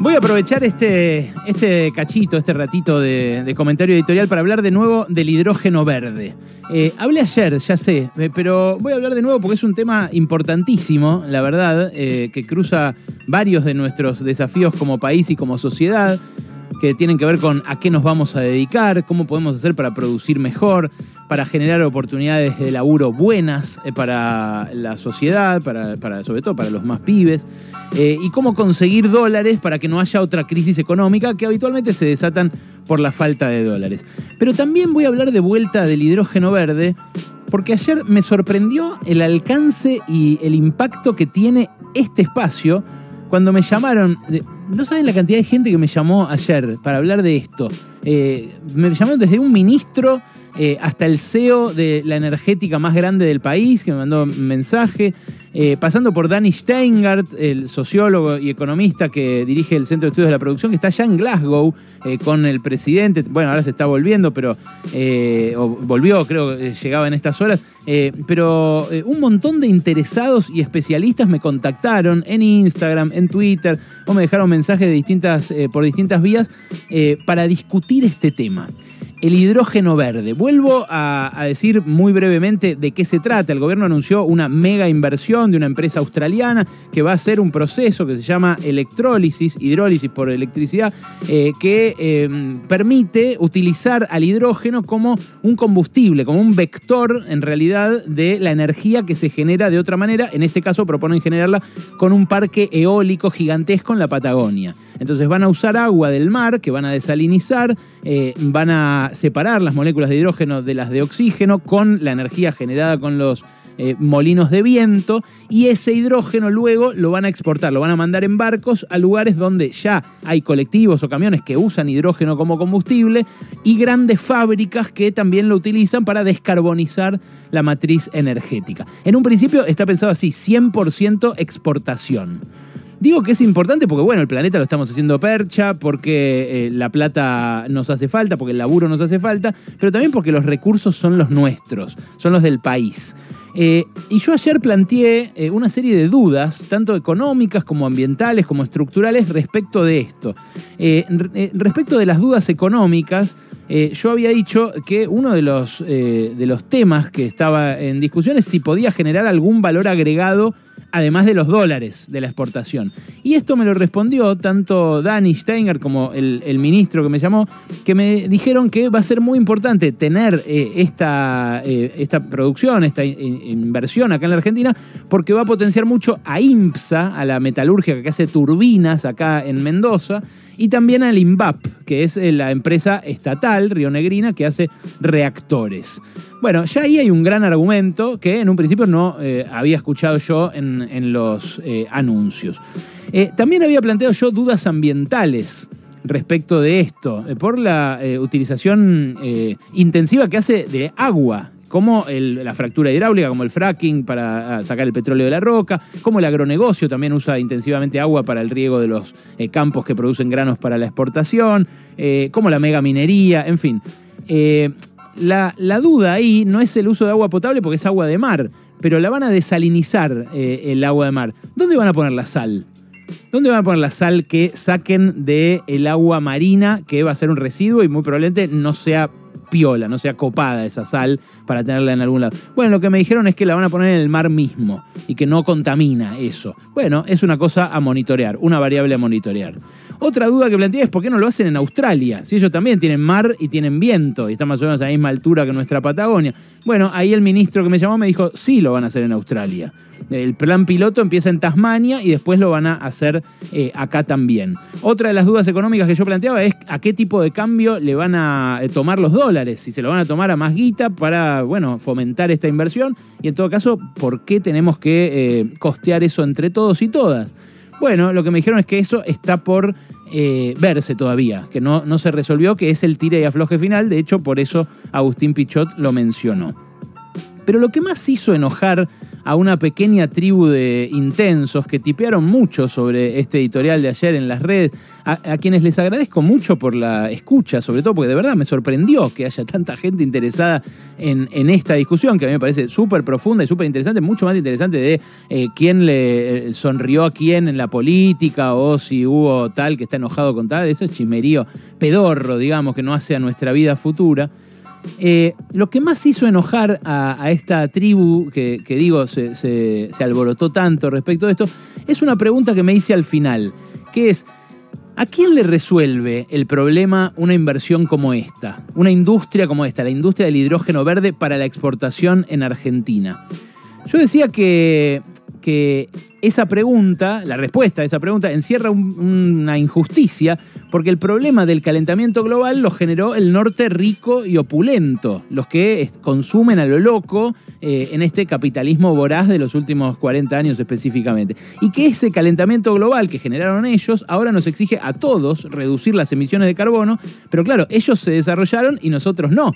Voy a aprovechar este, este cachito, este ratito de, comentario editorial para hablar de nuevo del hidrógeno verde. Eh, hablé ayer, ya sé, eh, pero voy a hablar de nuevo porque es un tema importantísimo, la verdad, eh, que cruza varios de nuestros desafíos como país y como sociedad que tienen que ver con a qué nos vamos a dedicar, cómo podemos hacer para producir mejor, para generar oportunidades de laburo buenas eh, para la sociedad, para, sobre todo para los más pibes, eh, y cómo conseguir dólares para que no haya otra crisis económica que habitualmente se desatan por la falta de dólares. Pero también voy a hablar de vuelta del hidrógeno verde, porque ayer me sorprendió el alcance y el impacto que tiene este espacio cuando me llamaron, no saben la cantidad de gente que me llamó ayer para hablar de esto. Eh, me llamaron desde un ministro eh, hasta el CEO de la energética más grande del país, que me mandó un mensaje, eh, pasando por Danny Steingart, el sociólogo y economista que dirige el Centro de Estudios de la Producción, que está allá en Glasgow con el presidente, bueno, ahora se está volviendo, pero volvió, creo llegaba en estas horas, pero un montón de interesados y especialistas me contactaron en Instagram, en Twitter, o me dejaron mensajes de distintas, por distintas vías para discutir este tema el hidrógeno verde. Vuelvo a, decir muy brevemente de qué se trata. El gobierno anunció una mega inversión de una empresa australiana que va a hacer un proceso que se llama electrólisis, hidrólisis por electricidad, eh, que em, permite utilizar al hidrógeno como un combustible, como un vector en realidad de la energía que se genera de otra manera. En este caso proponen generarla con un parque eólico gigantesco en la Patagonia. Entonces van a usar agua del mar que van a desalinizar, eh, van a separar las moléculas de hidrógeno de las de oxígeno con la energía generada con los eh, molinos de viento y ese hidrógeno luego lo van a exportar, lo van a mandar en barcos a lugares donde ya hay colectivos o camiones que usan hidrógeno como combustible y grandes fábricas que también lo utilizan para descarbonizar la matriz energética. En un principio está pensado así, 100% exportación. Digo que es importante porque, bueno, el planeta lo estamos haciendo percha, porque eh, la plata nos hace falta, porque el laburo nos hace falta, pero también porque los recursos son los nuestros, son los del país. Eh, y yo ayer planteé eh, una serie de dudas, tanto económicas como ambientales, como estructurales, respecto de esto. respecto de las dudas económicas, yo había dicho que uno de los, de los temas que estaba en discusión es si podía generar algún valor agregado además de los dólares de la exportación. Y esto me lo respondió tanto Danny Steiner como el, ministro que me llamó, que me dijeron que va a ser muy importante tener eh, esta, eh, esta producción, esta inversión acá en la Argentina, porque va a potenciar mucho a IMPSA, a la metalurgia que hace turbinas acá en Mendoza, y también al INVAP, que es eh, la empresa estatal rionegrina que hace reactores. Bueno, ya ahí hay un gran argumento que en un principio no había escuchado yo en, los eh, anuncios. también había planteado yo dudas ambientales respecto de esto, por la utilización intensiva que hace de agua como la fractura hidráulica, como el fracking para ah, sacar el petróleo de la roca, como el agronegocio también usa intensivamente agua para el riego de los eh, campos que producen granos para la exportación, eh, como la megaminería, en fin. Eh, la, duda ahí no es el uso de agua potable porque es agua de mar, pero la van a desalinizar el agua de mar. ¿Dónde van a poner la sal? ¿Dónde van a poner la sal que saquen del agua marina, que va a ser un residuo y muy probablemente no sea piola, no sea copada esa sal para tenerla en algún lado. Bueno, lo que me dijeron es que la van a poner en el mar mismo y que no contamina eso. Bueno, es una cosa a monitorear, una variable a monitorear. Otra duda que planteé es por qué no lo hacen en Australia, si ellos también tienen mar y tienen viento y están más o menos a la misma altura que nuestra Patagonia. Bueno, ahí el ministro que me llamó me dijo, sí lo van a hacer en Australia. El plan piloto empieza en Tasmania y después lo van a hacer eh, acá también. Otra de las dudas económicas que yo planteaba es a qué tipo de cambio le van a eh, tomar los dólares, si se lo van a tomar a más guita para, bueno, fomentar esta inversión y en todo caso, ¿por qué tenemos que eh, costear eso entre todos y todas? Bueno, lo que me dijeron es que eso está por eh, verse todavía, que no, no se resolvió, que es el tire y afloje final. De hecho, por eso Agustín Pichot lo mencionó. Pero lo que más hizo enojar a una pequeña tribu de intensos que tipearon mucho sobre este editorial de ayer en las redes, a, quienes les agradezco mucho por la escucha, sobre todo porque de verdad me sorprendió que haya tanta gente interesada en, esta discusión, que a mí me parece súper profunda y súper interesante, mucho más interesante de eh, quién le eh, sonrió a quién en la política o si hubo tal que está enojado con tal, eso es chismerío pedorro, digamos, que no hace a nuestra vida futura. Eh, lo que más hizo enojar a, esta tribu, que, digo, se, alborotó tanto respecto de esto, es una pregunta que me hice al final, que es, ¿a quién le resuelve el problema una inversión como esta? Una industria como esta, la industria del hidrógeno verde para la exportación en Argentina. Yo decía que que esa pregunta, la respuesta a esa pregunta, encierra una injusticia, porque el problema del calentamiento global lo generó el norte rico y opulento, los que consumen a lo loco eh, en este capitalismo voraz de los últimos 40 años específicamente. Y que ese calentamiento global que generaron ellos ahora nos exige a todos reducir las emisiones de carbono, pero claro, ellos se desarrollaron y nosotros no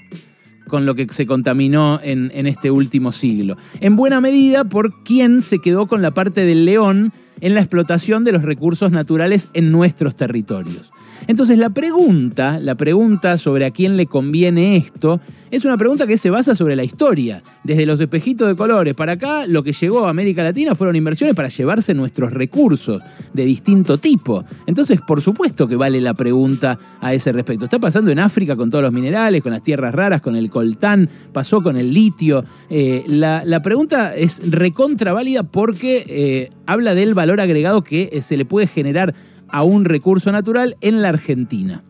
con lo que se contaminó en, en, este último siglo. En buena medida por quien se quedó con la parte del león en la explotación de los recursos naturales en nuestros territorios. Entonces la pregunta, la pregunta sobre a quién le conviene esto, es una pregunta que se basa sobre la historia. Desde los espejitos de colores para acá, lo que llegó a América Latina fueron inversiones para llevarse nuestros recursos de distinto tipo. Entonces, por supuesto que vale la pregunta a ese respecto. Está pasando en África con todos los minerales, con las tierras raras, con el coltán, pasó con el litio. Eh, la, pregunta es recontra válida porque eh, habla del valor agregado que eh, se le puede generar a un recurso natural en la Argentina.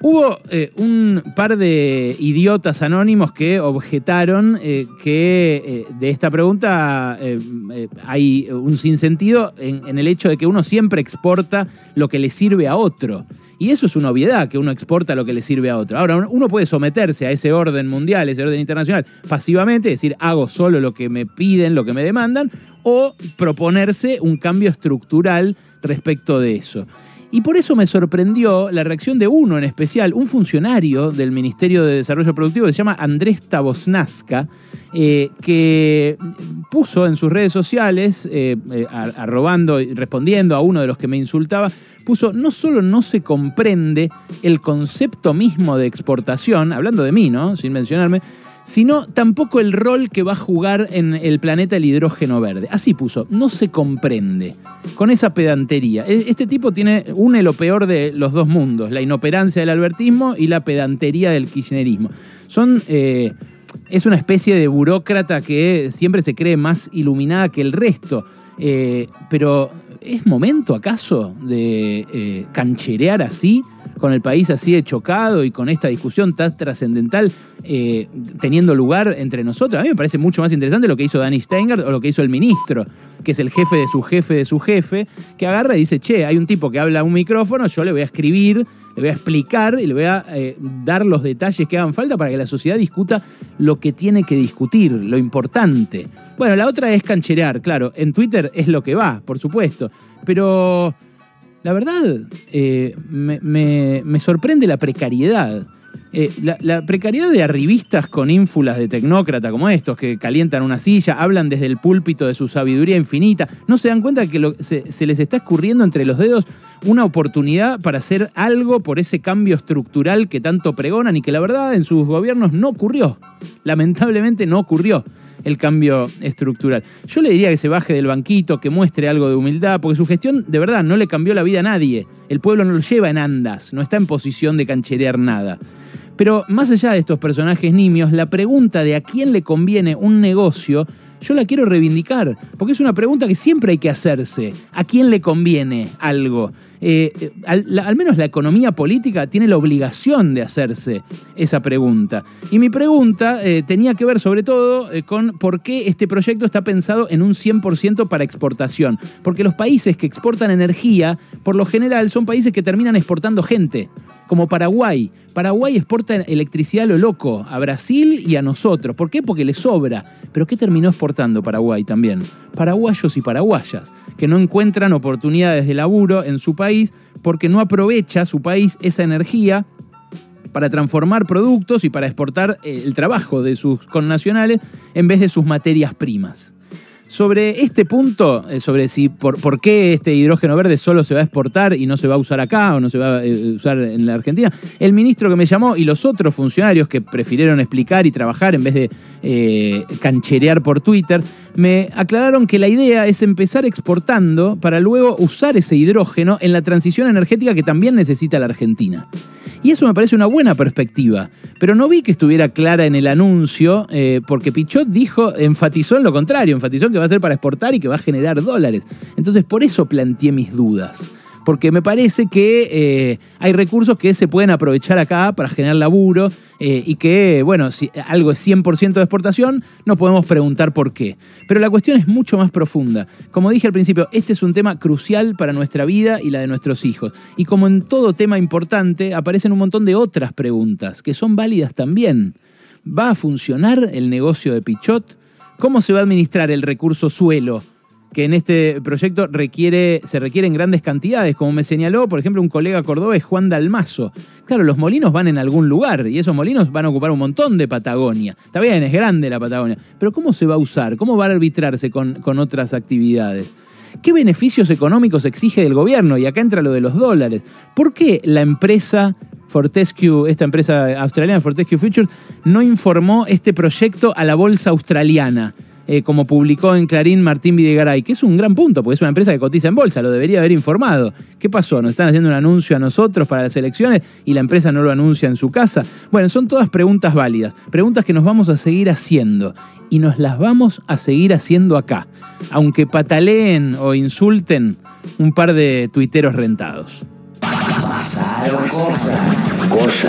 Hubo eh, un par de idiotas anónimos que objetaron eh, que de esta pregunta hay un sinsentido en, el hecho de que uno siempre exporta lo que le sirve a otro. Y eso es una obviedad, que uno exporta lo que le sirve a otro. Ahora, uno puede someterse a ese orden mundial, ese orden internacional, pasivamente, decir, hago solo lo que me piden, lo que me demandan, o proponerse un cambio estructural respecto de eso. Y por eso me sorprendió la reacción de uno en especial, un funcionario del Ministerio de Desarrollo Productivo que se llama Andrés Tabosnazca, eh, que puso en sus redes sociales, eh, eh, arrobando y respondiendo a uno de los que me insultaba, puso, no solo no se comprende el concepto mismo de exportación, hablando de mí, ¿no? Sin mencionarme, sino tampoco el rol que va a jugar en el planeta el hidrógeno verde. Así puso, no se comprende, con esa pedantería. E, este tipo tiene, une lo peor de los dos mundos, la inoperancia del albertismo y la pedantería del kirchnerismo. Son... Eh, es una especie de burócrata que siempre se cree más iluminada que el resto. Eh, pero ¿es momento acaso de eh, cancherear así? Con el país así de chocado y con esta discusión tan trascendental eh, teniendo lugar entre nosotros. A mí me parece mucho más interesante lo que hizo Danny Steingart o lo que hizo el ministro, que es el jefe de su jefe de su jefe, que agarra y dice, che, hay un tipo que habla a un micrófono, yo le voy a escribir, le voy a explicar y le voy a eh, dar los detalles que hagan falta para que la sociedad discuta lo que tiene que discutir, lo importante. Bueno, la otra es cancherear, claro, en Twitter es lo que va, por supuesto, pero la verdad, eh, me, sorprende la precariedad. Eh, la, precariedad de arribistas con ínfulas de tecnócrata como estos, que calientan una silla, hablan desde el púlpito de su sabiduría infinita, no se dan cuenta que se, se, les está escurriendo entre los dedos una oportunidad para hacer algo por ese cambio estructural que tanto pregonan y que la verdad en sus gobiernos no ocurrió. Lamentablemente no ocurrió el cambio estructural. Yo le diría que se baje del banquito, que muestre algo de humildad, porque su gestión de verdad no le cambió la vida a nadie. El pueblo no lo lleva en andas, no está en posición de cancherear nada. Pero más allá de estos personajes nimios, la pregunta de a quién le conviene un negocio yo la quiero reivindicar, porque es una pregunta que siempre hay que hacerse. ¿A quién le conviene algo? Eh, eh, al, menos la economía política tiene la obligación de hacerse esa pregunta. Y mi pregunta eh, tenía que ver sobre todo con por qué este proyecto está pensado en un 100% para exportación. Porque los países que exportan energía, por lo general, son países que terminan exportando gente como Paraguay. Paraguay exporta electricidad a lo loco, a Brasil y a nosotros. ¿Por qué? Porque le sobra. ¿Pero qué terminó exportando Paraguay también? Paraguayos y paraguayas, que no encuentran oportunidades de laburo en su país porque no aprovecha su país esa energía para transformar productos y para exportar eh, el trabajo de sus connacionales en vez de sus materias primas. Sobre este punto, eh, sobre si por, por, qué este hidrógeno verde solo se va a exportar y no se va a usar acá o no se va a eh, usar en la Argentina, el ministro que me llamó y los otros funcionarios que prefirieron explicar y trabajar en vez de eh, cancherear por Twitter, me aclararon que la idea es empezar exportando para luego usar ese hidrógeno en la transición energética que también necesita la Argentina. Y eso me parece una buena perspectiva. Pero no vi que estuviera clara en el anuncio, eh, porque Pichot dijo, enfatizó en lo contrario, enfatizó en que va a ser para exportar y que va a generar dólares. Entonces por eso planteé mis dudas porque me parece que eh, hay recursos que se pueden aprovechar acá para generar laburo eh, y que, bueno, si algo es 100% de exportación, no podemos preguntar por qué. Pero la cuestión es mucho más profunda. Como dije al principio, este es un tema crucial para nuestra vida y la de nuestros hijos. Y como en todo tema importante, aparecen un montón de otras preguntas que son válidas también. ¿Va a funcionar el negocio de Pichot? ¿Cómo se va a administrar el recurso suelo? que en este proyecto requiere, se requieren grandes cantidades, como me señaló, por ejemplo, un colega cordobés, Juan Dalmazo. Claro, los molinos van en algún lugar y esos molinos van a ocupar un montón de Patagonia. Está bien, es grande la Patagonia, pero ¿cómo se va a usar? ¿Cómo va a arbitrarse con, con otras actividades? ¿Qué beneficios económicos exige del gobierno? Y acá entra lo de los dólares. ¿Por qué la empresa Fortescue, esta empresa australiana, Fortescue Futures, no informó este proyecto a la bolsa australiana? Eh, como publicó en Clarín Martín Videgaray, que es un gran punto, porque es una empresa que cotiza en bolsa, lo debería haber informado. ¿Qué pasó? ¿Nos están haciendo un anuncio a nosotros para las elecciones y la empresa no lo anuncia en su casa? Bueno, son todas preguntas válidas, preguntas que nos vamos a seguir haciendo y nos las vamos a seguir haciendo acá, aunque pataleen o insulten un par de tuiteros rentados. Pasaron cosas. Cosas.